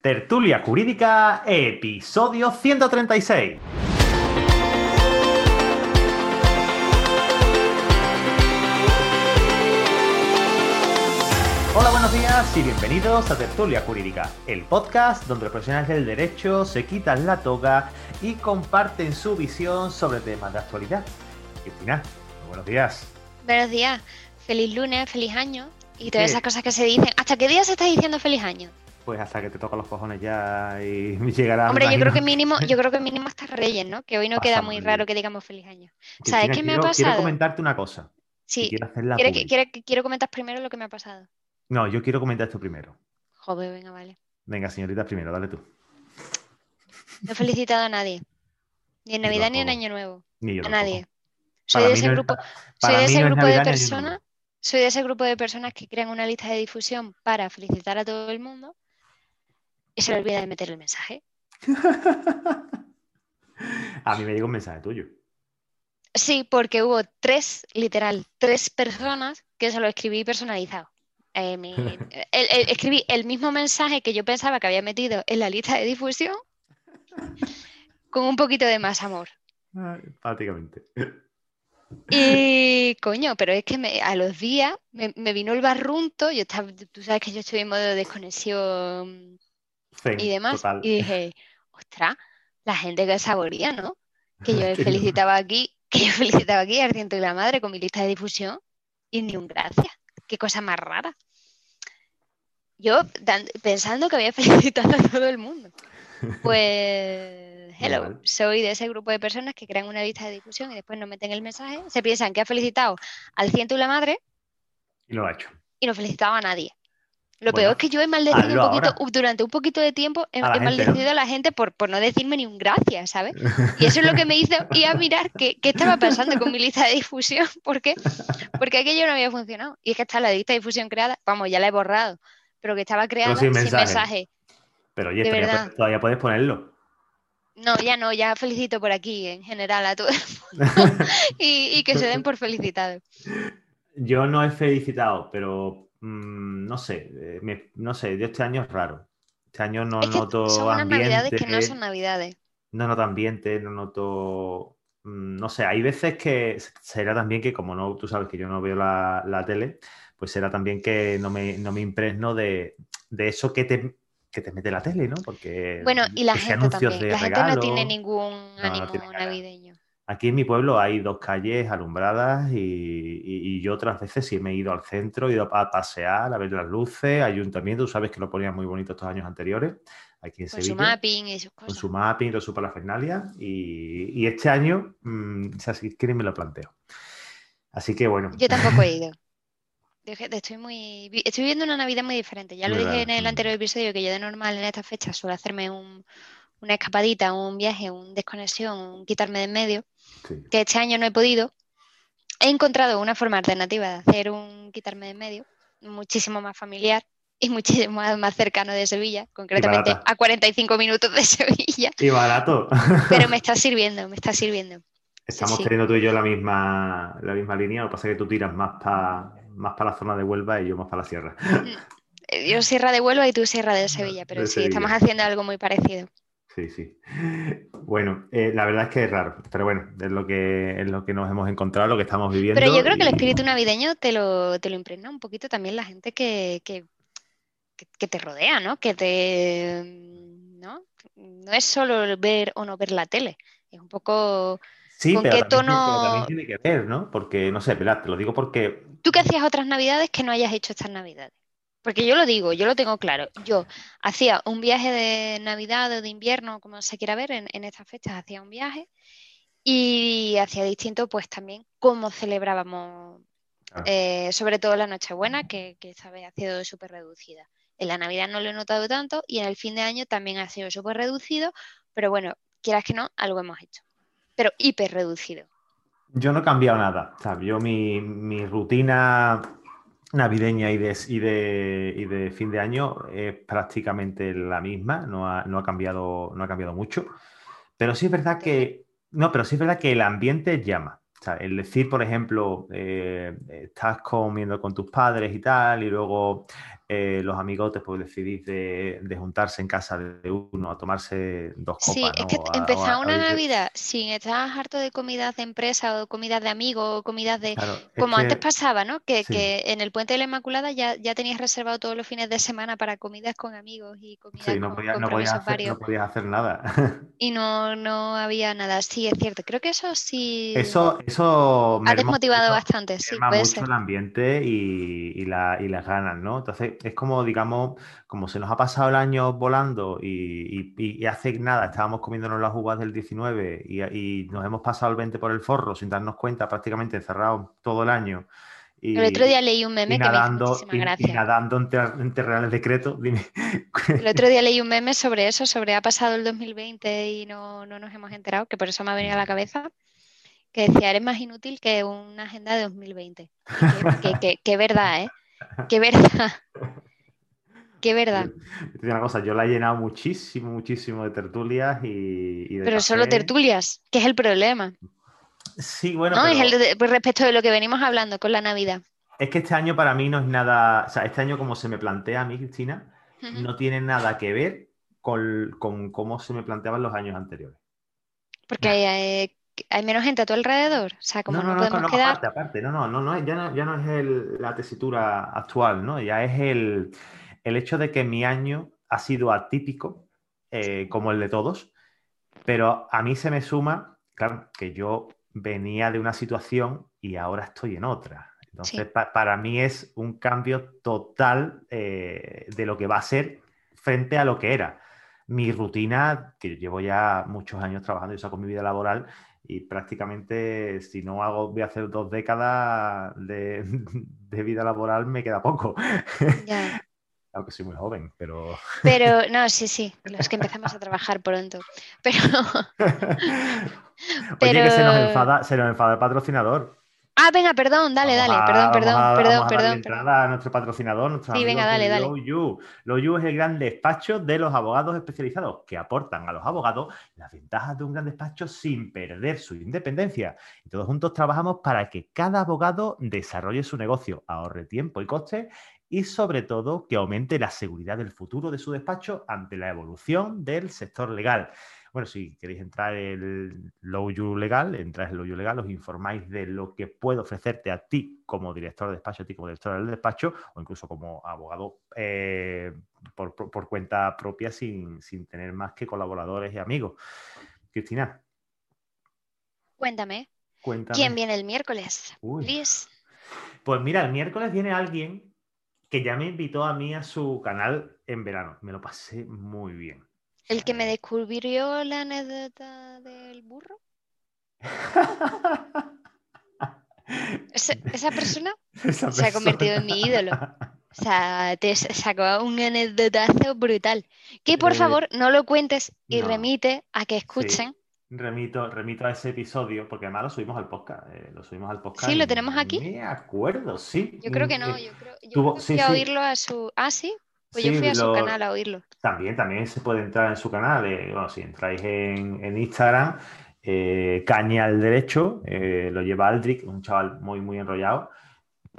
Tertulia Jurídica, episodio 136. Hola, buenos días y bienvenidos a Tertulia Jurídica, el podcast donde los profesionales del derecho se quitan la toga y comparten su visión sobre temas de actualidad. Cristina, buenos días. Buenos días, feliz lunes, feliz año y todas esas cosas que se dicen. ¿Hasta qué día se está diciendo feliz año? Pues hasta que te toca los cojones ya y llegará. Hombre, yo creo que mínimo, yo creo que mínimo hasta Reyes, ¿no? Que hoy no queda muy raro que digamos feliz año. ¿Sabes qué me ha pasado? Quiero comentarte una cosa. Sí. Quiero, quiero comentar primero lo que me ha pasado. No, yo quiero comentar esto primero. Joder, venga, vale. Venga, señorita, primero, dale tú. No he felicitado a nadie. Ni en Navidad ni en Año Nuevo. Ni yo a nadie. Soy de ese grupo, soy de ese grupo de personas. Soy de ese grupo de personas que crean una lista de difusión para felicitar a todo el mundo y se le olvida de meter el mensaje. a mí me llegó un mensaje tuyo. Sí, porque hubo tres, literal, tres personas que se lo escribí personalizado. Eh, escribí el mismo mensaje que yo pensaba que había metido en la lista de difusión con un poquito de más amor. Prácticamente. Y coño, pero es que a los días me, vino el barrunto, yo estaba, tú sabes que yo estoy en modo de desconexión y demás, y dije, ostras, la gente que saboría, ¿no? Que yo felicitaba aquí, que yo felicitaba aquí al ciento y la madre con mi lista de difusión y ni un gracias. Qué cosa más rara. Yo pensando que había felicitado a todo el mundo. Pues, hello, soy de ese grupo de personas que crean una lista de difusión y después no meten el mensaje, se piensan que ha felicitado al ciento y la madre. Y lo ha hecho. Y no felicitaba a nadie. Lo peor es que yo he maldecido un poquito, durante un poquito de tiempo, he, maldecido a la gente por, por, no decirme ni un gracias, ¿sabes? Y eso es lo que me hizo ir a mirar qué, qué estaba pasando con mi lista de difusión. ¿Por qué? Porque aquello no había funcionado. Y es que está la lista de difusión creada, vamos, ya la he borrado, pero que estaba creada sin mensaje. Pero oye, todavía, todavía, puedes ponerlo. No, ya no, ya felicito por aquí en general a todos. y, y que se den por felicitados. Yo no he felicitado, pero Mm, no sé, eh, no sé, de este año es raro. Este año no noto son ambiente. navidades que no son navidades. No noto ambiente, no noto. Mm, no sé, hay veces que será también que, como no, tú sabes que yo no veo la, tele, pues será también que no me, no me impregno de, eso que te, que te mete la tele, ¿no? Porque. Bueno, y la gente también. La gente no tiene ningún ánimo navideño. Aquí en mi pueblo hay dos calles alumbradas y, yo otras veces sí me he ido al centro, he ido a pasear, a ver las luces, ayuntamiento, tú sabes que lo ponían muy bonito estos años anteriores, aquí en con su mapping y sus cosas. Con su mapping, todo su parafernalia y, y este año, mmm, si quieren me lo planteo. Así que bueno. Yo tampoco he ido. Estoy muy. Estoy viviendo una Navidad muy diferente. Ya lo dije en el anterior episodio que yo de normal en estas fechas suelo hacerme un, una escapadita, un viaje, un desconexión, un quitarme de en medio que este año no he podido, he encontrado una forma alternativa de hacer un quitarme de medio, muchísimo más familiar y muchísimo más, cercano de Sevilla, concretamente a 45 minutos de Sevilla. Y barato. Pero me está sirviendo, me está sirviendo. Estamos teniendo tú y yo la misma, la misma línea, lo que pasa es que tú tiras más para más para la zona de Huelva y yo más para la sierra. Mm, yo sierra de Huelva y tú sierra de Sevilla, pero sí, estamos haciendo algo muy parecido. Sí, sí. Bueno, eh, la verdad es que es raro, pero bueno, es lo que es lo que nos hemos encontrado, lo que estamos viviendo. Pero yo creo que el espíritu navideño te lo, te lo impregna un poquito también la gente que, que, te rodea, ¿no? Que te. ¿no? no es solo ver o no ver la tele, es un poco. Sí, pero, qué tono... también, tiene que ver, ¿no? Porque, no sé, verdad, te lo digo porque. ¿Tú qué hacías otras navidades que no hayas hecho estas navidades? Porque yo lo digo, yo lo tengo claro. Yo hacía un viaje de Navidad o de invierno, como se quiera ver, en, estas fechas hacía un viaje y hacía distinto, pues también cómo celebrábamos, ah. eh, sobre todo la Nochebuena, que, que esta vez ha sido súper reducida. En la Navidad no lo he notado tanto y en el fin de año también ha sido súper reducido, pero bueno, quieras que no, algo hemos hecho. Pero hiper reducido. Yo no he cambiado nada. yo mi, mi rutina navideña y de, y, de, de, fin de año es prácticamente la misma, no ha, no ha, cambiado, no ha cambiado mucho. Pero sí es verdad que. No, pero sí es verdad que el ambiente llama. O sea, el decir, por ejemplo, eh, estás comiendo con tus padres y tal, y luego eh, los amigotes pues decidís de, juntarse en casa de uno a tomarse dos copas. Sí, es que empezar una Navidad sin estar harto de comidas de empresa o comidas de amigos o comidas de... como antes pasaba, ¿no? Que, en el Puente de la Inmaculada ya, ya tenías reservado todos los fines de semana para comidas con amigos y comidas sí, no, podías, no, podías hacer, no podías hacer nada. y no, no había nada. Sí, es cierto. Creo que eso sí... Eso, eso ha desmotivado bastante, sí. Puede mucho el ambiente y, y, la, y las ganas, ¿no? Entonces es como, digamos, como se nos ha pasado el año volando y, hace nada estábamos comiéndonos las uvas del 19 y, nos hemos pasado el 20 por el forro sin darnos cuenta, prácticamente encerrados todo el año. Y, el otro día leí un meme que nadando, me hizo y, nadando entre, reales decretos. Dime. El otro día leí un meme sobre eso, sobre ha pasado el 2020 y no, no nos hemos enterado, que por eso me ha venido a la cabeza que decía, eres más inútil que una agenda de 2020. Qué verdad, ¿eh? Qué verdad. Qué verdad. Una cosa, yo la he llenado muchísimo, muchísimo de tertulias y. Pero solo tertulias, que es el problema. Sí, bueno. No, es el pues respecto de lo que venimos hablando con la Navidad. Es que este año para mí no es nada. O sea, este año, como se me plantea a mí, Cristina, no tiene nada que ver con, cómo se me planteaban los años anteriores. Porque hay, hay menos gente a tu alrededor. O sea, como no, no, podemos no, quedar. Aparte, aparte, no, no, no, no, ya no, ya no es la tesitura actual, ¿no? Ya es el el hecho de que mi año ha sido atípico, eh, como el de todos, pero a mí se me suma, claro, que yo venía de una situación y ahora estoy en otra. Entonces, para mí es un cambio total eh, de lo que va a ser frente a lo que era. Mi rutina, que llevo ya muchos años trabajando y saco mi vida laboral, y prácticamente si no hago, voy a hacer dos décadas de, vida laboral, me queda poco aunque soy muy joven, pero... Pero, no, sí, sí, los que empezamos a trabajar pronto. Pero... pero... Oye, que se nos, enfada, se nos enfada el patrocinador. Ah, venga, perdón, dale, dale, perdón, perdón, perdón, perdón. entrada a nuestro patrocinador, nuestro sí, venga, dale, dale. Low es el gran despacho de los abogados especializados que aportan a los abogados las ventajas de un gran despacho sin perder su independencia. Y todos juntos trabajamos para que cada abogado desarrolle su negocio, ahorre tiempo y coste y sobre todo que aumente la seguridad del futuro de su despacho ante la evolución del sector legal. Bueno, si queréis entrar en el Low You Legal, entráis en Low You Legal, os informáis de lo que puedo ofrecerte a ti como director de despacho, a ti como director del despacho, o incluso como abogado eh, por, cuenta propia sin, tener más que colaboradores y amigos. Cristina. Cuéntame. Cuéntame. ¿Quién viene el miércoles? Pues mira, el miércoles viene alguien que ya me invitó a mí a su canal en verano. Me lo pasé muy bien. ¿El que me descubrió la anécdota del burro? ¿Esa, persona se ha convertido en mi ídolo. O sea, te sacó un anécdotazo brutal. Que por eh, favor no lo cuentes y remite a que escuchen remito, remito a ese episodio, porque además lo subimos al podcast. Eh, lo subimos al podcast. Sí, lo tenemos aquí. Me acuerdo, sí. Yo creo que no, yo creo, yo que fui a oírlo a su. Ah, sí. Pues yo fui a su canal a oírlo. También, también se puede entrar en su canal. Eh, bueno, si entráis en, en Instagram, eh, Caña al Derecho, lo lleva Aldrich, un chaval muy, muy enrollado.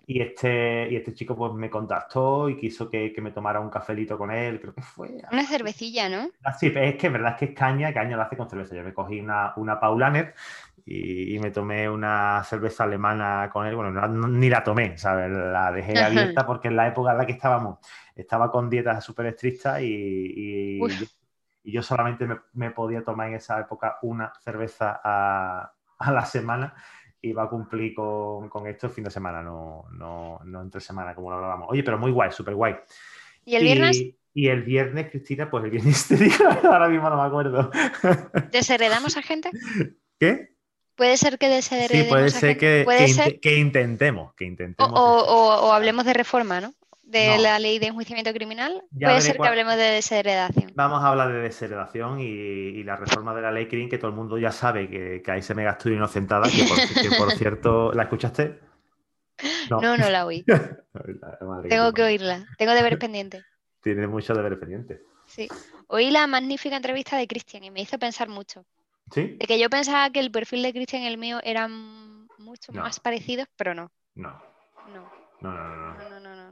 Y este, y este chico pues me contactó y quiso que, me tomara un cafelito con él, creo que fue. Una cervecilla, ¿no? Ah, sí, es que es verdad que es caña, caña lo hace con cerveza. Yo me cogí una, una Paulaner y, me tomé una cerveza alemana con él. Bueno, ni la tomé, ¿sabes? La dejé abierta porque en la época en la que estábamos estaba con dietas súper estrictas y, y, yo solamente me, podía tomar en esa época una cerveza a, a la semana va a cumplir con, esto el fin de semana, no, no, no entre semana como lo hablábamos. Oye, pero muy guay, súper guay. ¿Y el viernes? Y, el viernes, Cristina, pues el viernes te digo, ahora mismo no me acuerdo. ¿Desheredamos a gente? ¿Qué? Puede ser que desheredemos sí, puede ser, Que, ¿Puede que, intentemos, que intentemos. O, o, hablemos de reforma, ¿no? de la ley de enjuiciamiento criminal. Puede ser que hablemos de desheredación. Vamos a hablar de desheredación y, la reforma de la ley CRIM, que todo el mundo ya sabe que, ahí se me gastó inocentada, que por, por cierto, ¿la escuchaste? No, no, la oí. Tengo que oírla. Tengo deberes pendientes. Tiene mucho deberes pendientes. Sí. Oí la magnífica entrevista de Cristian y me hizo pensar mucho. ¿Sí? De que yo pensaba que el perfil de Cristian y el mío eran mucho más parecidos, pero no. No. No. No, no, no. No, no, no. no,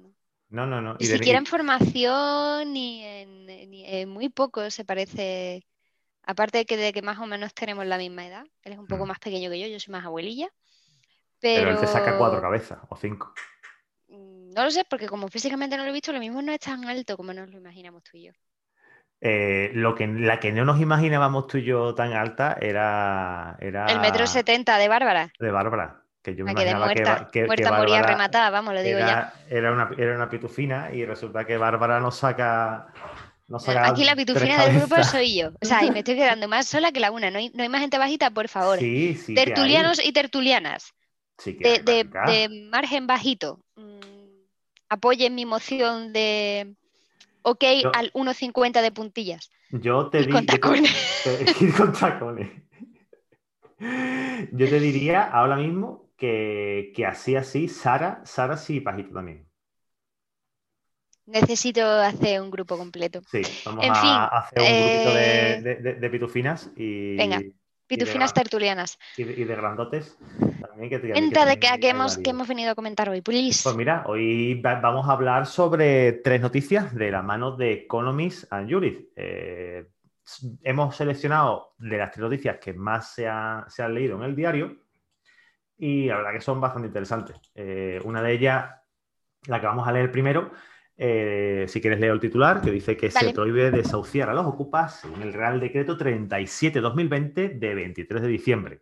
no. no, no, Ni siquiera en formación ni en, muy poco se parece. Aparte de que, de que más o menos tenemos la misma edad. Él es un poco mm. más pequeño que yo, yo soy más abuelilla. Pero... él te saca cuatro cabezas o cinco. Mm, no lo sé, porque como físicamente no lo he visto, lo mismo no es tan alto como nos lo imaginamos tú y yo. Eh, lo que, la que no nos imaginábamos tú y yo tan alta era. era el metro setenta de Bárbara. De Bárbara. Que yo me imaginaba muerta, que, muerta moría rematada, vamos, lo digo ya. Era una, era una pitufina y resulta que Bárbara nos saca. Aquí la pitufina del grupo soy yo. O sea, y me estoy quedando más sola que la una. No hay, no hay más gente bajita, por favor. Sí, sí. Tertulianos y tertulianas. Sí de, de, margen bajito. Mm, apoyen mi moción de ok al 1.50 de puntillas. Yo te digo. Con tacones. con tacones. Yo te diría ahora mismo que, así, así, Sara, Sara sí, Pajito también. Necesito hacer un grupo completo. Sí, vamos a hacer un grupito de, eh, pitufinas y. Venga, pitufinas tertulianas. Y de, grandotes. Que, Cuenta de qué hemos, hemos venido a comentar hoy, please. Pues mira, hoy vamos a hablar sobre tres noticias de la mano de Economist and Juris. Eh, hemos seleccionado de las tres noticias que más se, han leído en el diario y la verdad que son bastante interesantes. Eh, una de ellas, la que vamos a leer primero, eh, si quieres leo el titular, que dice que se prohíbe desahuciar a los ocupas en el Real Decreto 37-2020 de 23 de diciembre.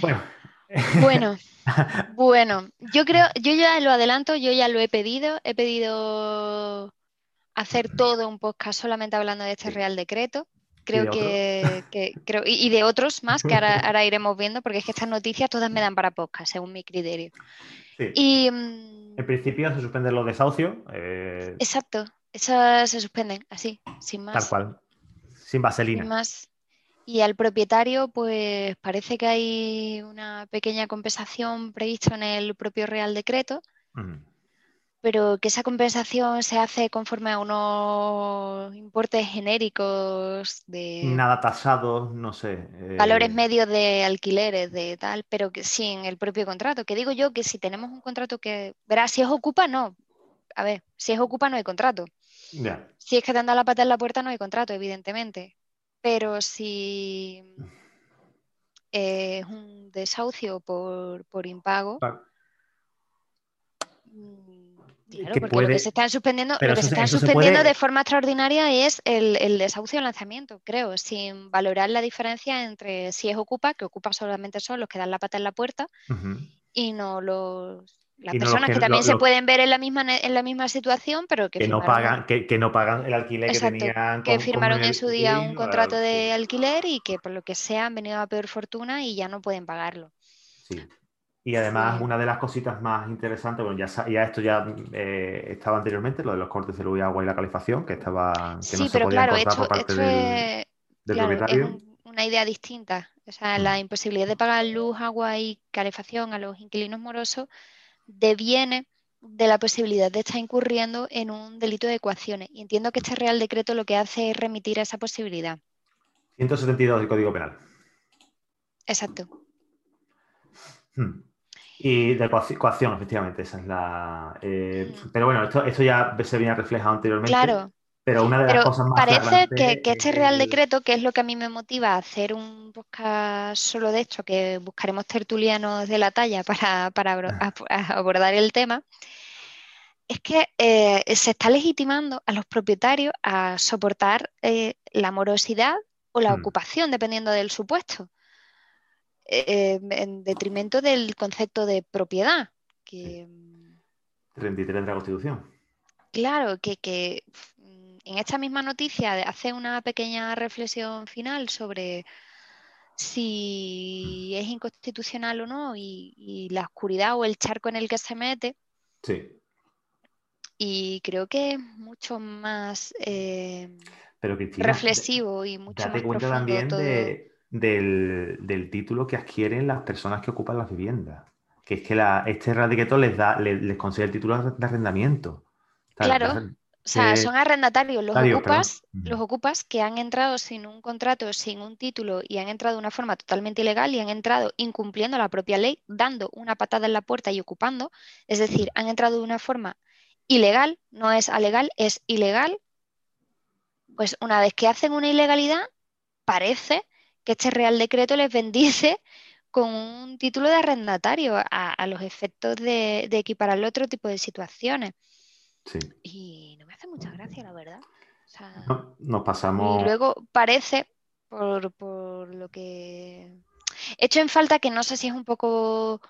Bueno. Bueno, bueno, yo creo, yo ya lo adelanto, yo ya lo he pedido, he pedido hacer todo un podcast solamente hablando de este Real Decreto. Creo que, creo, y, de otros más que ahora, iremos viendo, porque es que estas noticias todas me dan para podcast, según mi criterio. Y, mm, en principio se suspenden los desahucios. Eh, Exacto, esas se suspenden, así, sin más. Tal cual, sin vaselina. Sin más. Y al propietario, pues parece que hay una pequeña compensación prevista en el propio Real Decreto pero que esa compensación se hace conforme a unos importes genéricos de... Nada tasados, no sé. Eh, valores medios de alquileres, de tal, pero que sí en el propio contrato. Que digo yo que si tenemos un contrato que... Verás, si es ocupa, no. A ver, si es ocupa no hay contrato. Si es que te han dado la pata en la puerta no hay contrato, evidentemente. Pero si es un desahucio por, por impago... Claro, porque lo que se están suspendiendo, lo que se están suspendiendo de forma extraordinaria es el, el desahucio lanzamiento, creo, sin valorar la diferencia entre si es ocupa, que ocupa solamente son los que dan la pata en la puerta, y no los las personas que, también se pueden ver en la misma en la misma situación, pero que, no pagan, que, no pagan el alquiler que tenían. que firmaron en su día un contrato de alquiler y que por lo que sea han venido a peor fortuna y ya no pueden pagarlo. Sí. Y además, una de las cositas más interesantes, bueno, ya, ya esto ya eh, estaba anteriormente, lo de los cortes de luz y agua y la calefacción, que estaba que no se podía claro, por parte del, propietario. Es una idea distinta. O sea, la mm. imposibilidad de pagar luz, agua y calefacción a los inquilinos morosos deviene de la posibilidad de estar incurriendo en un delito de ecuaciones. Y entiendo que este Real Decreto lo que hace es remitir a esa posibilidad. 172 del Código Penal. Exacto. Hmm. Y de coacción, efectivamente, esa es la. Eh, pero bueno, esto, esto ya se había reflejado anteriormente. Claro. Pero una de las cosas más. Parece que, este Real Decreto, que es lo que a mí me motiva a hacer un podcast solo de esto, que buscaremos tertulianos de la talla para, abordar el tema, es que eh, se está legitimando a los propietarios a soportar eh, la morosidad o la hmm. ocupación, dependiendo del supuesto. Eh, en detrimento del concepto de propiedad. Que, 33 de la Constitución. Claro, que, mm, en esta misma noticia hace una pequeña reflexión final sobre si es inconstitucional o no y, la oscuridad o el charco en el que se mete. Sí. y creo que es mucho más eh, reflexivo y mucho más cuenta también del, título que adquieren las personas que ocupan las viviendas. Que es que la, este radiqueto les da, les, les concede el título de arrendamiento. Claro. O sea, son arrendatarios, los ocupas, los ocupas que han entrado sin un contrato, sin un título y han entrado de una forma totalmente ilegal y han entrado incumpliendo la propia ley, dando una patada en la puerta y ocupando. Es decir, han entrado de una forma ilegal, no es alegal, es ilegal. Pues una vez que hacen una ilegalidad, parece que este Real Decreto les bendice con un título de arrendatario a, los efectos de, de equiparar otro tipo de situaciones. Y no me hace mucha gracia, la verdad. nos pasamos. Y luego parece, por, lo que. He hecho en falta que no sé si es un poco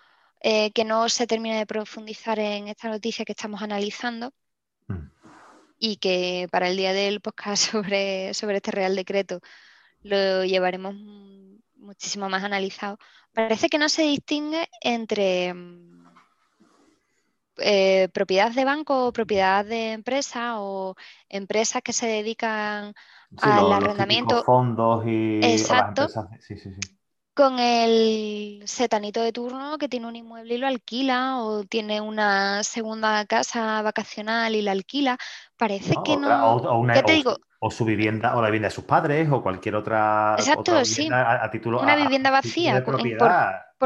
eh, que no se termine de profundizar en esta noticia que estamos analizando mm. y que para el día del podcast sobre, sobre este Real Decreto lo llevaremos muchísimo más analizado. Parece que no se distingue entre mm, eh, propiedad de banco o propiedad de empresa o empresas que se dedican al arrendamiento. fondos y Exacto. Con el setanito de turno que tiene un inmueble y lo alquila o tiene una segunda casa vacacional y la alquila. Parece que no. O, ¿Qué te digo? o su vivienda o la vivienda de sus padres o cualquier otra, Exacto, sí. a, título una vivienda vacía por,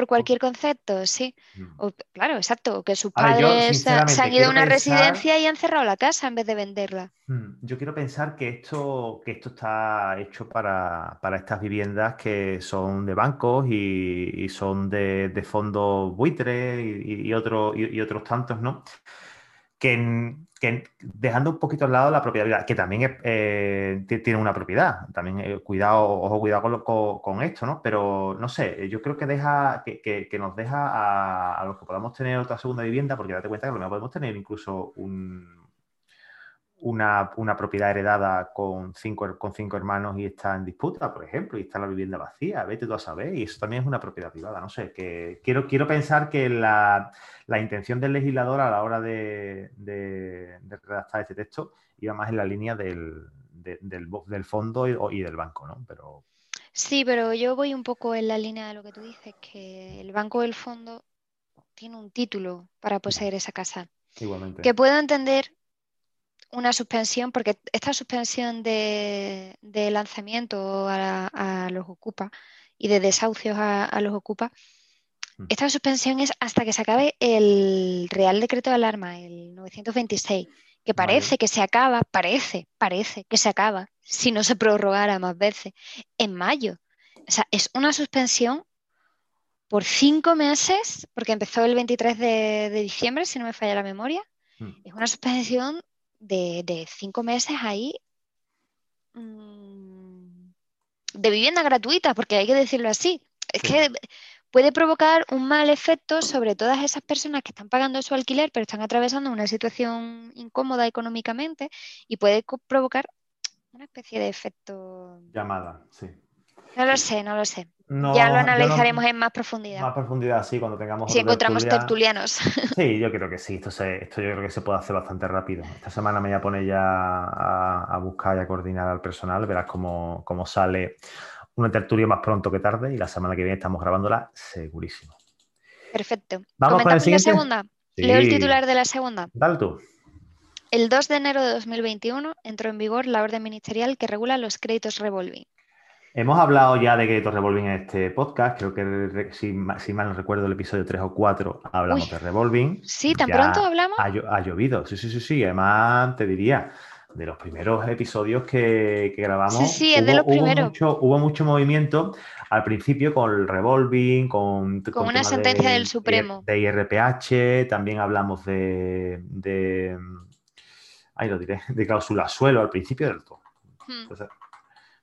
cualquier concepto, sí. Mm. claro, exacto, que sus padres se han ido a una residencia y han cerrado la casa en vez de venderla. Mm, yo quiero pensar que esto, que esto está hecho para, estas viviendas que son de bancos y, son de, fondos buitres y, y, y otros tantos, ¿no? que, dejando un poquito al lado la propiedad, que también eh, tiene una propiedad, también eh, cuidado, ojo, cuidado con, esto, ¿no? Pero no sé, yo creo que deja, que, nos deja a, los que podamos tener otra segunda vivienda, porque date cuenta que a lo mejor podemos tener incluso un, una, propiedad heredada con cinco, con cinco hermanos y está en disputa, por ejemplo, y está la vivienda vacía, vete tú a saber, y eso también es una propiedad privada, no sé, que quiero, quiero pensar que la, intención del legislador a la hora de, redactar este texto iba más en la línea del, del, fondo y, del banco, ¿no? Pero... Sí, pero yo voy un poco en la línea de lo que tú dices, que el banco del fondo tiene un título para poseer esa casa. Igualmente. Que puedo entender una suspensión, porque esta suspensión de, lanzamiento a, los ocupa y de desahucios a, los ocupa, mm. esta suspensión es hasta que se acabe el Real Decreto de Alarma, el 926, que parece que se acaba, parece, parece que se acaba, si no se prorrogara más veces, en mayo. O sea, es una suspensión por cinco meses, porque empezó el 23 de, diciembre, si no me falla la memoria. Mm. Es una suspensión de, cinco meses ahí mm, de vivienda gratuita, porque hay que decirlo así. Es que puede provocar un mal efecto sobre todas esas personas que están pagando su alquiler, pero están atravesando una situación incómoda económicamente y puede provocar una especie de efecto. Llamada, sí. No lo sé, no lo sé ya lo analizaremos en más profundidad. Más profundidad, sí, cuando tengamos. Si encontramos tertulianos. Sí, yo creo que sí. Esto, esto yo creo que se puede hacer bastante rápido. Esta semana me voy a poner ya a, buscar y a coordinar al personal. Verás cómo, sale una tertulia más pronto que tarde y la semana que viene estamos grabándola segurísimo. Perfecto. Vamos con la segunda. Leo el titular de la segunda. Dale tú. El 2 de enero de 2021 entró en vigor la orden ministerial que regula los créditos revolving. Hemos hablado ya de créditos revolving en este podcast, creo que si, mal no recuerdo el episodio 3 o 4 hablamos de revolving. Sí, tan pronto hablamos. Ha, llovido, sí, sí, sí, sí. Además, te diría, de los primeros episodios que, grabamos. Sí, sí, es de los primeros. Mucho, hubo mucho movimiento al principio con el revolving, con. Con, una sentencia del Supremo. De IRPH, también hablamos de. de ahí lo diré, de cláusula suelo al principio del todo. Hmm. Entonces,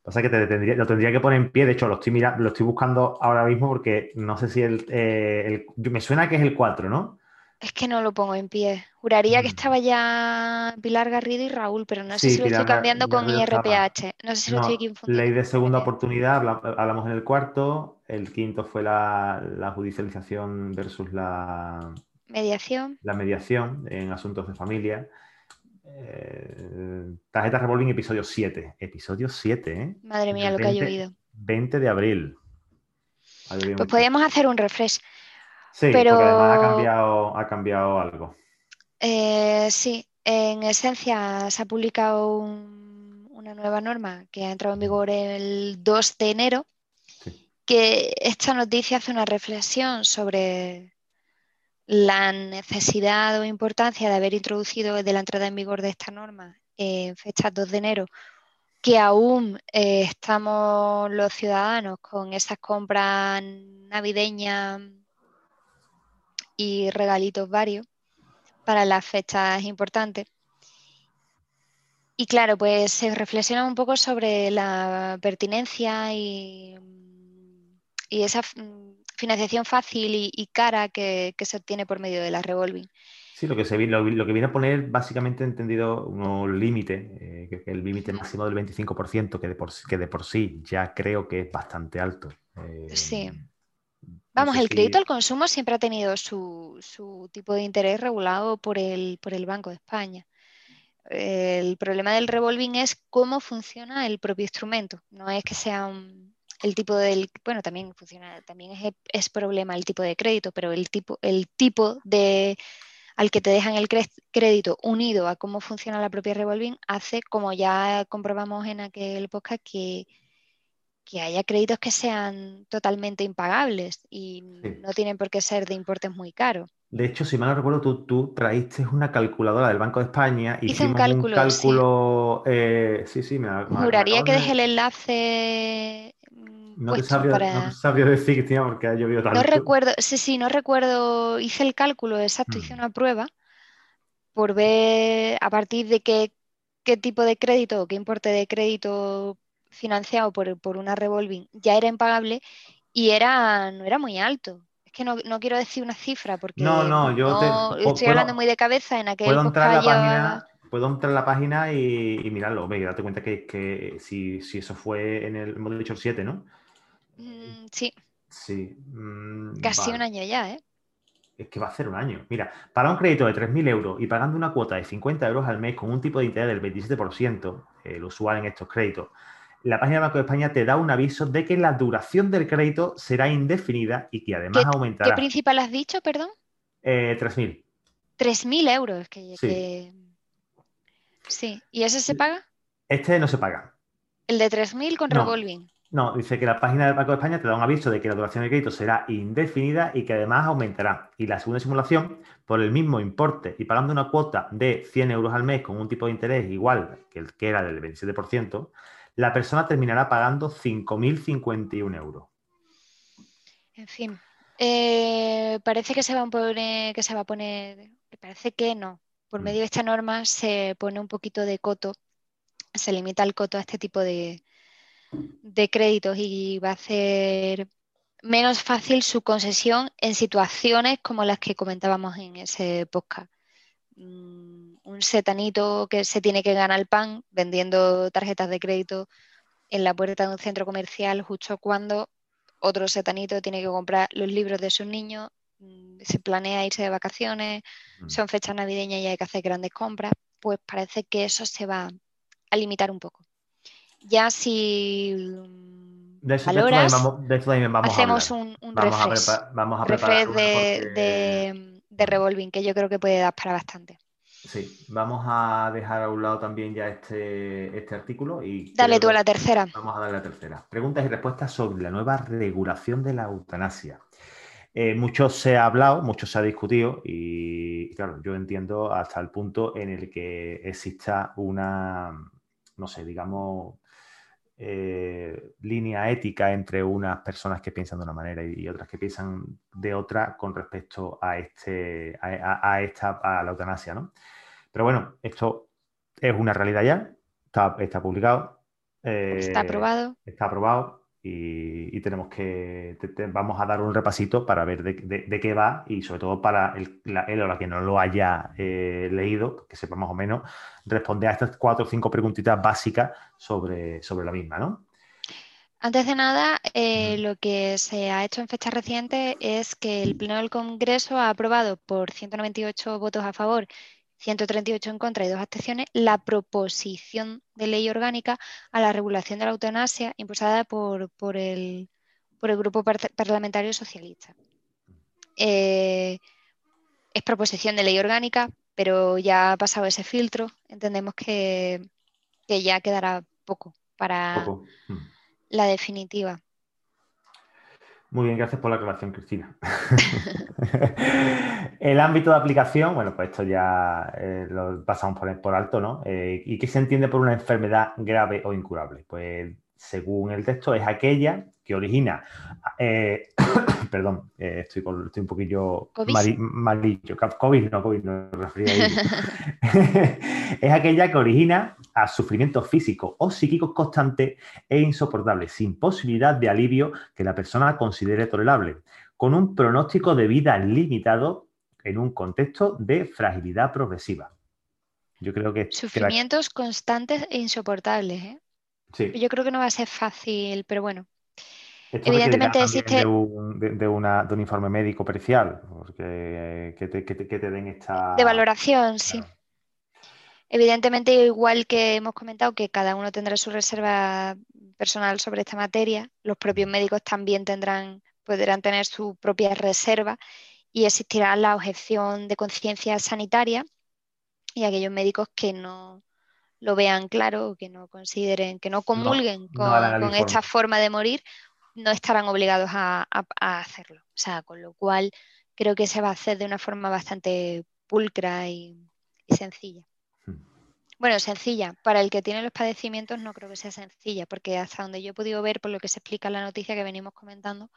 Pasa que te tendría, lo tendría que poner en pie. De hecho, lo estoy mirando, lo estoy buscando ahora mismo porque no sé si el, eh, me suena que es el 4, ¿no? Es que no lo pongo en pie. Juraría que mm. estaba ya Pilar Garrido y Raúl, pero no sé si lo estoy cambiando con IRPH. No sé si lo estoy confundiendo. Ley de segunda oportunidad, hablamos en el cuarto. El quinto fue la, la judicialización versus la mediación. La mediación en asuntos de familia. Eh, tarjeta Revolving, episodio 7. Episodio 7, ¿eh? Madre mía, lo que ha llovido. 20 de abril. Pues podríamos hacer un refresh. Sí, pero... porque además ha cambiado, ha cambiado algo. Eh, sí, en esencia se ha publicado una nueva norma que ha entrado en vigor el 2 de enero, que esta noticia hace una reflexión sobre la necesidad o importancia de haber introducido de la entrada en vigor de esta norma en fecha 2 de enero, que aún eh, estamos los ciudadanos con esas compras navideñas y regalitos varios para las fechas importantes. Y claro, pues se reflexiona un poco sobre la pertinencia y, y esa financiación fácil y, cara que, se obtiene por medio de la revolving. Sí, lo que, se, lo, que viene a poner básicamente entendido un límite, eh, que el límite máximo del 25%, que de, por, que de por sí ya creo que es bastante alto. Eh, sí. Vamos, el crédito al consumo siempre ha tenido su, su, tipo de interés regulado por el, por el Banco de España. El problema del revolving es cómo funciona el propio instrumento. No es que sea un, el tipo del, bueno, también funciona, también es, es, problema el tipo de crédito, pero el tipo, el tipo de al que te dejan el crédito unido a cómo funciona la propia revolving hace, como ya comprobamos en aquel podcast, que, que haya créditos que sean totalmente impagables y no tienen por qué ser de importes muy caros. De hecho, si mal no recuerdo, tú, tú traíste una calculadora del Banco de España y Hice un cálculo. Un cálculo sí, eh, sí, sí, me, Juraría que dejé el enlace no te, sabría, decir, tía, porque ha llovido tanto. No recuerdo, sí, sí, no recuerdo, hice el cálculo exacto, hice mm. una prueba por ver a partir de qué, qué tipo de crédito o qué importe de crédito financiado por, por, una revolving ya era impagable y era, no era muy alto. Es que no, no quiero decir una cifra porque no, no, yo estoy hablando muy de cabeza en aquel puedo entrar la página puedo entrar a la página y, mirarlo. Ve, date cuenta que, que si, si, eso fue en el, hemos dicho el 7, ¿no? Mm, sí. Sí. Mm, Casi un año ya, ¿eh? Es que va a ser un año. Mira, para un crédito de 3.000 euros y pagando una cuota de 50 euros al mes con un tipo de interés del 27%, el usual en estos créditos, la página del Banco de España te da un aviso de que la duración del crédito será indefinida y que además aumentará. ¿Qué principal has dicho, perdón? Eh, 3.000. 3.000 euros. Que, sí. sí. ¿Y ese se paga? Este no se paga. ¿El de 3.000 con revolving? No, dice que la página del Banco de España te da un aviso de que la duración del crédito será indefinida y que además aumentará. Y la segunda simulación, por el mismo importe y pagando una cuota de 100 euros al mes con un tipo de interés igual que el que era del 27%, la persona terminará pagando 5.051 euros. En fin, eh, parece que se va a poner, que se va a poner, parece que no. Por mm. medio de esta norma se pone un poquito de coto, se limita el coto a este tipo de, de créditos y va a hacer menos fácil su concesión en situaciones como las que comentábamos en ese podcast. Mm, un setanito que se tiene que ganar el pan vendiendo tarjetas de crédito en la puerta de un centro comercial justo cuando otro setanito tiene que comprar los libros de sus niños, mm, se planea irse de vacaciones, mm. son fechas navideñas y hay que hacer grandes compras, pues parece que eso se va a limitar un poco ya si de eso, valoras, vamos, hacemos un, un vamos, a vamos a preparar de, de, revolving, que yo creo que puede dar para bastante. Sí, vamos a dejar a un lado también ya este, este artículo y... Dale tú a la tercera. Vamos a darle la tercera. Preguntas y respuestas sobre la nueva regulación de la eutanasia. Eh, mucho se ha hablado, mucho se ha discutido y, claro, yo entiendo hasta el punto en el que exista una, no sé, digamos, eh, línea ética entre unas personas que piensan de una manera y, otras que piensan de otra con respecto a, este, a, esta, a la eutanasia, ¿no? Pero bueno, esto es una realidad ya, está, está publicado. está aprobado. Está aprobado y, tenemos que, vamos a dar un repasito para ver de, qué va y sobre todo para el, él o la que no lo haya eh, leído, que sepa más o menos responder a estas cuatro o cinco preguntitas básicas sobre, sobre la misma, ¿no? Antes de nada, eh, lo que se ha hecho en fecha reciente es que el Pleno del Congreso ha aprobado por 198 votos a favor 138 en contra y dos abstenciones, la proposición de ley orgánica a la regulación de la eutanasia impulsada por, por, el, Grupo Parlamentario Socialista. Eh, es proposición de ley orgánica, pero ya ha pasado ese filtro, entendemos que, ya quedará poco para hmm. la definitiva. Muy bien, gracias por la aclaración, Cristina. el ámbito de aplicación, bueno, pues esto ya eh, lo pasamos por, alto, ¿no? Eh, ¿Y qué se entiende por una enfermedad grave o incurable? Pues según el texto, es aquella que origina, eh, perdón, estoy, estoy, un poquillo malillo, COVID no, COVID no, es aquella que origina a sufrimientos físicos o psíquicos constantes e insoportables, sin posibilidad de alivio que la persona considere tolerable, con un pronóstico de vida limitado en un contexto de fragilidad progresiva. Yo creo que... Sufrimientos constantes e insoportables. ¿eh? Sí. Yo creo que no va a ser fácil, pero bueno. Evidentemente existe... De un, de, una, un, informe médico pericial, que, te, que, te, den esta... De valoración, sí. Evidentemente, igual que hemos comentado que cada uno tendrá su reserva personal sobre esta materia, los propios médicos también tendrán, podrán tener su propia reserva y existirá la objeción de conciencia sanitaria y aquellos médicos que no lo vean claro, que no consideren, que no comulguen con, esta forma de morir, no estarán obligados a, hacerlo. O sea, con lo cual creo que se va a hacer de una forma bastante pulcra y sencilla. Bueno, sencilla. Para el que tiene los padecimientos no creo que sea sencilla, porque hasta donde yo he podido ver, por lo que se explica en la noticia que venimos comentando,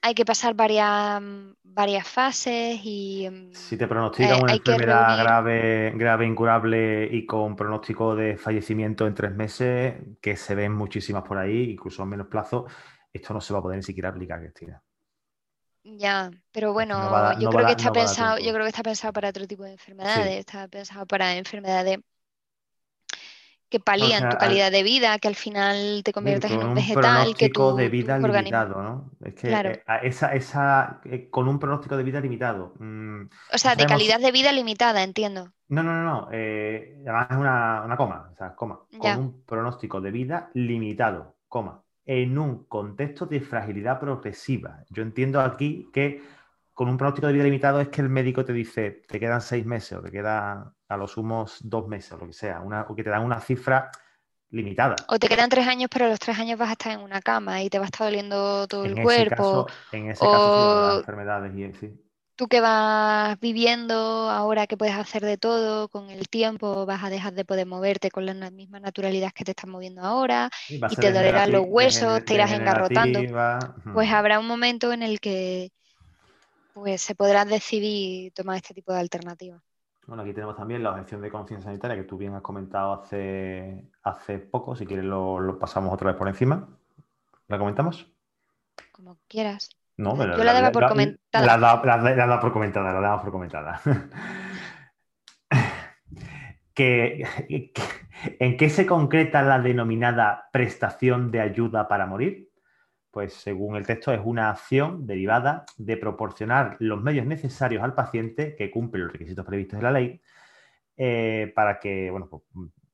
hay que pasar varias, varias fases y... Mm, si te pronostican eh, una enfermedad grave, grave, incurable y con pronóstico de fallecimiento en tres meses, que se ven muchísimas por ahí, incluso a menos plazo, esto no se va a poder ni siquiera aplicar, Cristina. Ya, pero bueno, yo creo que está pensado, yo creo que está pensado para otro tipo de enfermedades, está pensado para enfermedades que palían tu calidad de vida, que al final te conviertes en un vegetal, que tu, de vida limitado, ¿no? Es que eh, esa, esa, eh, con un pronóstico de vida limitado. Mm, o sea, de calidad de vida limitada, entiendo. No, no, no, no. Eh, además es una, coma, o sea, coma. Con un pronóstico de vida limitado, coma. En un contexto de fragilidad progresiva. Yo entiendo aquí que con un pronóstico de vida limitado es que el médico te dice, te quedan seis meses o te quedan a los humos dos meses o lo que sea, una, o que te dan una cifra limitada. O te quedan tres años, pero los tres años vas a estar en una cama y te va a estar doliendo todo el cuerpo. en ese caso, las enfermedades y sí. Tú que vas viviendo ahora que puedes hacer de todo, con el tiempo vas a dejar de poder moverte con la misma naturalidad que te estás moviendo ahora y, te dolerán los huesos, te irás engarrotando. Pues habrá un momento en el que pues se podrá decidir tomar este tipo de alternativas. Bueno, aquí tenemos también la objeción de conciencia sanitaria que tú bien has comentado hace, hace poco. Si quieres lo, pasamos otra vez por encima. ¿La comentamos? Como quieras. No, pero Yo la, daba por comentada. La, daba por comentada, la daba por comentada. ¿En qué se concreta la denominada prestación de ayuda para morir? pues según el texto es una acción derivada de proporcionar los medios necesarios al paciente que cumple los requisitos previstos en la ley eh, para que, bueno, pues,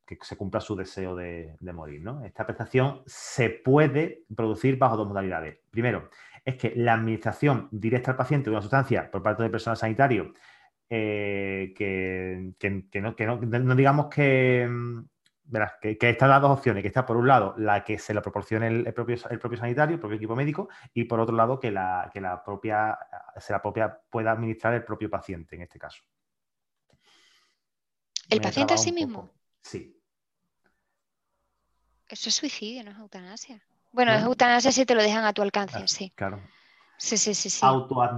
que se cumpla su deseo de, morir. Esta prestación se puede producir bajo dos modalidades. Primero, es que la administración directa al paciente de una sustancia por parte del personal sanitario eh, que, no digamos que verás, que, están las dos opciones, que está por un lado la que se lo proporcione el, propio, el propio sanitario, el propio equipo médico, y por otro lado que la, que la propia, se la propia pueda administrar el propio paciente en este caso. ¿El paciente a sí mismo? Sí. Eso es suicidio, no es eutanasia. Bueno, es eutanasia si te lo dejan a tu alcance, sí. Claro. Sí, sí, sí, sí.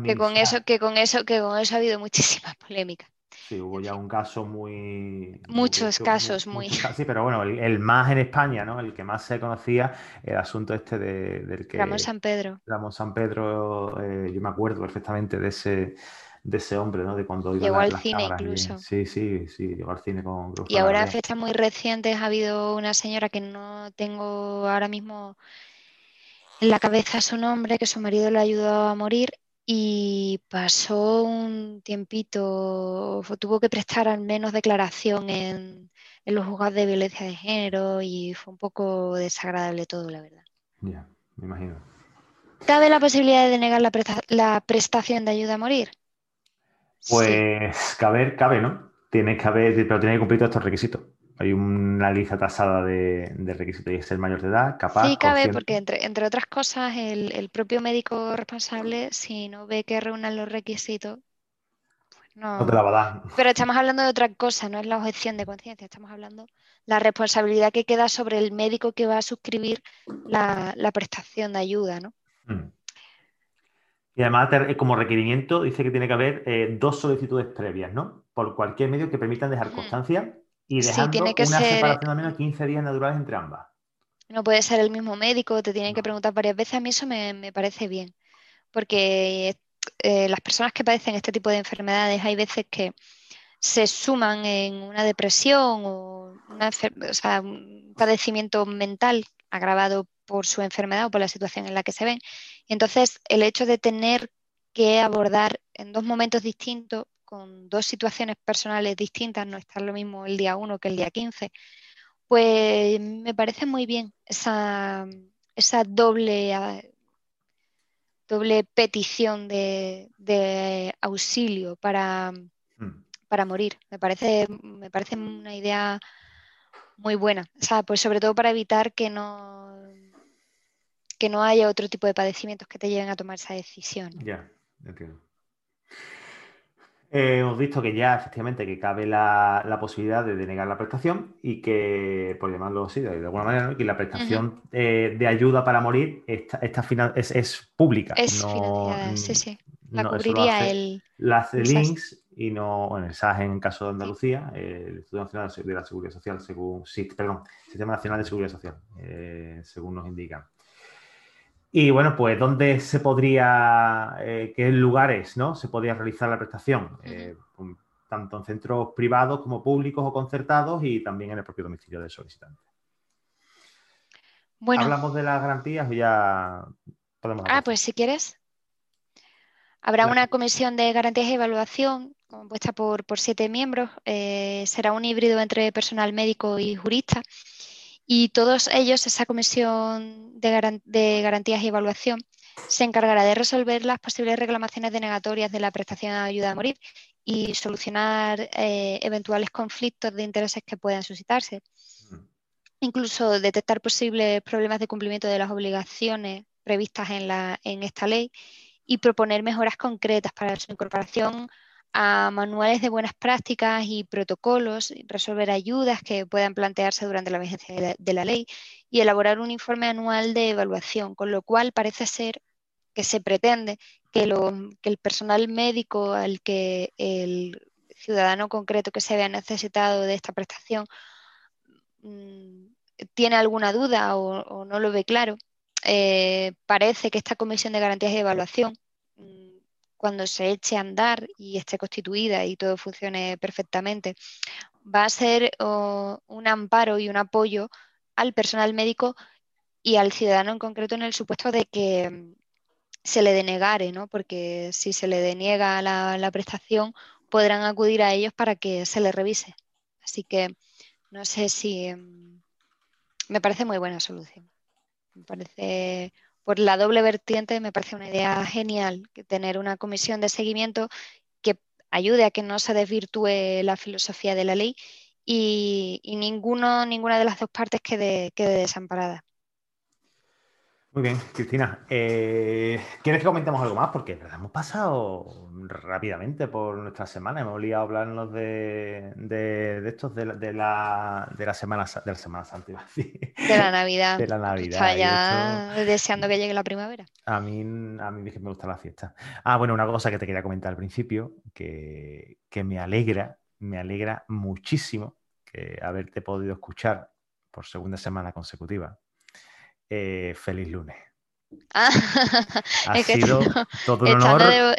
Que con eso, que con eso, que con eso ha habido muchísima polémica. Sí, hubo ya un caso muy... Muchos casos, muy... sí, pero bueno, el, más en España, ¿no? El que más se conocía, el asunto este del que... Ramón San Pedro. Ramón San Pedro, eh, yo me acuerdo perfectamente de ese, de ese hombre, ¿no? De cuando Llegó al cine incluso. Sí, sí, sí, llegó al cine con... y ahora, a fechas muy recientes, ha habido una señora que no tengo ahora mismo en la cabeza su nombre, que su marido le ayudó a morir y pasó un tiempito, tuvo que prestar al menos declaración en, los juzgados de violencia de género y fue un poco desagradable todo, la verdad. Ya, me imagino. ¿Cabe la posibilidad de denegar la, prestación de ayuda a morir? Pues cabe, cabe, ¿no? Tiene que haber, pero tiene que cumplir todos estos requisitos. Hay una lista tasada de, requisitos y es ser mayor de edad, capaz. Sí, cabe, porque entre, entre otras cosas, el, propio médico responsable, si no ve que reúnan los requisitos, pues no. no te la va a dar. Pero estamos hablando de otra cosa, no es la objeción de conciencia, estamos hablando de la responsabilidad que queda sobre el médico que va a suscribir la, prestación de ayuda, ¿no? Mm. Y además, como requerimiento, dice que tiene que haber eh, dos solicitudes previas, ¿no? Por cualquier medio que permitan dejar constancia y dejando tiene que una separación al menos 15 días naturales entre ambas. No puede ser el mismo médico, te tienen que preguntar varias veces. A mí eso me, parece bien, porque eh, las personas que padecen este tipo de enfermedades hay veces que se suman en una depresión o, un padecimiento mental agravado por su enfermedad o por la situación en la que se ven. Entonces, el hecho de tener que abordar en dos momentos distintos con dos situaciones personales distintas, no estar lo mismo el día 1 que el día 15, pues me parece muy bien esa, esa doble, doble petición de, auxilio para, hmm. para, morir. Me parece, me parece una idea muy buena. O sea, pues sobre todo para evitar que no, que no haya otro tipo de padecimientos que te lleven a tomar esa decisión. Ya, entiendo. Eh, hemos visto que ya efectivamente que cabe la, posibilidad de denegar la prestación y que, por llamarlo así, de, alguna manera, que la prestación eh, de ayuda para morir esta, es, pública. Es financiada, sí, sí. La cubriría el... La hace Links y no, bueno, el SAS en caso de Andalucía, el Instituto Nacional de la Seguridad Social, según, sí, perdón, Sistema Nacional de Seguridad Social, eh, según nos indican. Y bueno, pues ¿dónde se podría, eh, qué lugares ¿no? se podría realizar la prestación? Eh, tanto en centros privados como públicos o concertados y también en el propio domicilio del solicitante. Bueno. ¿Hablamos de las garantías o ya podemos Ah, pues si quieres. Habrá una comisión de garantías y evaluación compuesta por, por siete miembros. Eh, será un híbrido entre personal médico y jurista y todos ellos, esa comisión de, garantías y evaluación, se encargará de resolver las posibles reclamaciones denegatorias de la prestación de ayuda a morir y solucionar eh, eventuales conflictos de intereses que puedan suscitarse. Incluso detectar posibles problemas de cumplimiento de las obligaciones previstas en, la, en esta ley y proponer mejoras concretas para su incorporación a manuales de buenas prácticas y protocolos, resolver ayudas que puedan plantearse durante la vigencia de la, ley y elaborar un informe anual de evaluación, con lo cual parece ser que se pretende que, el personal médico al que el ciudadano concreto que se vea necesitado de esta prestación mm, tiene alguna duda o, no lo ve claro, eh, parece que esta comisión de garantías y evaluación cuando se eche a andar y esté constituida y todo funcione perfectamente, va a ser un amparo y un apoyo al personal médico y al ciudadano en concreto en el supuesto de que mm, se le denegare, ¿no? porque si se le deniega la, prestación, podrán acudir a ellos para que se le revise. Así que no sé si mm, me parece muy buena solución. Me parece por la doble vertiente me parece una idea genial tener una comisión de seguimiento que ayude a que no se desvirtúe la filosofía de la ley y, ninguna de las dos partes quede desamparada. Muy bien, Cristina. Eh, ¿Quieres que comentemos algo más? Porque hemos pasado rápidamente por nuestra semana. Hemos olvidado hablarnos de, de, estos de la, de, la, de la Semana de la Semana Santa. De la Navidad. De la Navidad. Está ya deseando que llegue la primavera. A mí, a mí me gusta la fiesta. Ah, bueno, una cosa que te quería comentar al principio, que, que me alegra, me alegra muchísimo que haberte podido escuchar por segunda semana consecutiva eh, feliz lunes. Ah, ha sido todo un honor.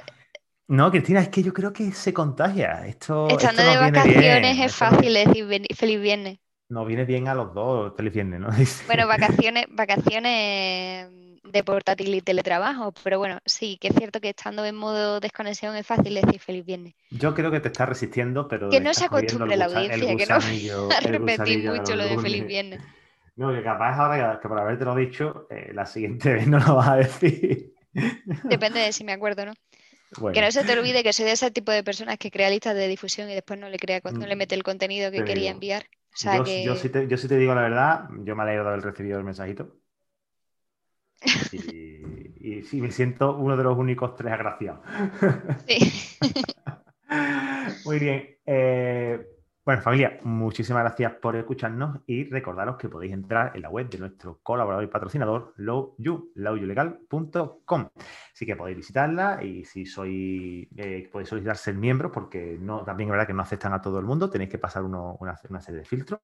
No, Cristina, es que yo creo que se contagia. Esto, estando de vacaciones es fácil decir feliz viernes. No viene bien a los dos, feliz viernes, ¿no? Bueno, vacaciones, vacaciones de portátil y teletrabajo, pero bueno, sí, que es cierto que estando en modo desconexión es fácil decir feliz viernes. Yo creo que te estás resistiendo, pero... Que no se acostumbre la audiencia, que no a repetir mucho lo de feliz viernes. No, que capaz ahora que por haberte lo dicho, eh, la siguiente vez no lo vas a decir. Depende de si me acuerdo, ¿no? Que no se te olvide que soy de ese tipo de personas que crea listas de difusión y después no le crea, no le mm. mete el contenido que quería enviar. yo, sí te, yo, te, digo la verdad, yo me alegro de haber recibido el mensajito. Y, sí, me siento uno de los únicos tres agraciados. Sí. Muy bien. Eh, bueno, familia, muchísimas gracias por escucharnos y recordaros que podéis entrar en la web de nuestro colaborador y patrocinador, lowyou, Así que podéis visitarla y si sois, eh, podéis solicitar ser miembros, porque no, también es verdad que no aceptan a todo el mundo, tenéis que pasar una, serie de filtros.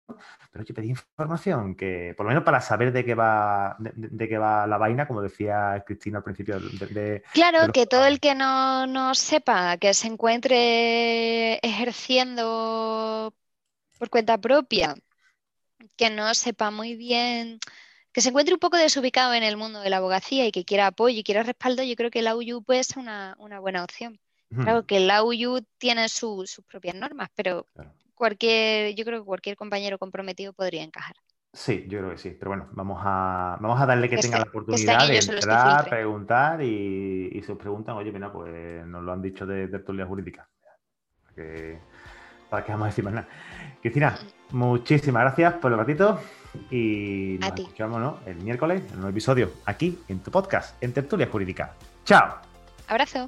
Pero yo pedí información, que por lo menos para saber de qué va, de, qué va la vaina, como decía Cristina al principio. De, claro, que todo el que no, no sepa, que se encuentre ejerciendo por cuenta propia, que no sepa muy bien, que se encuentre un poco desubicado en el mundo de la abogacía y que quiera apoyo y quiera respaldo, yo creo que la UU puede ser una, buena opción. Claro que la UU tiene sus propias normas, pero cualquier, yo creo que cualquier compañero comprometido podría encajar. Sí, yo creo que sí. Pero bueno, vamos a, vamos a darle que, tenga la oportunidad de entrar, preguntar y, y, si os preguntan, oye, mira, pues nos lo han dicho de tertulia jurídica. Que, para que vamos a decir más nada. Cristina, muchísimas gracias por el ratito y nos escuchamos el miércoles en un nuevo episodio aquí en tu podcast, en Tertulia Jurídica. ¡Chao! Abrazo.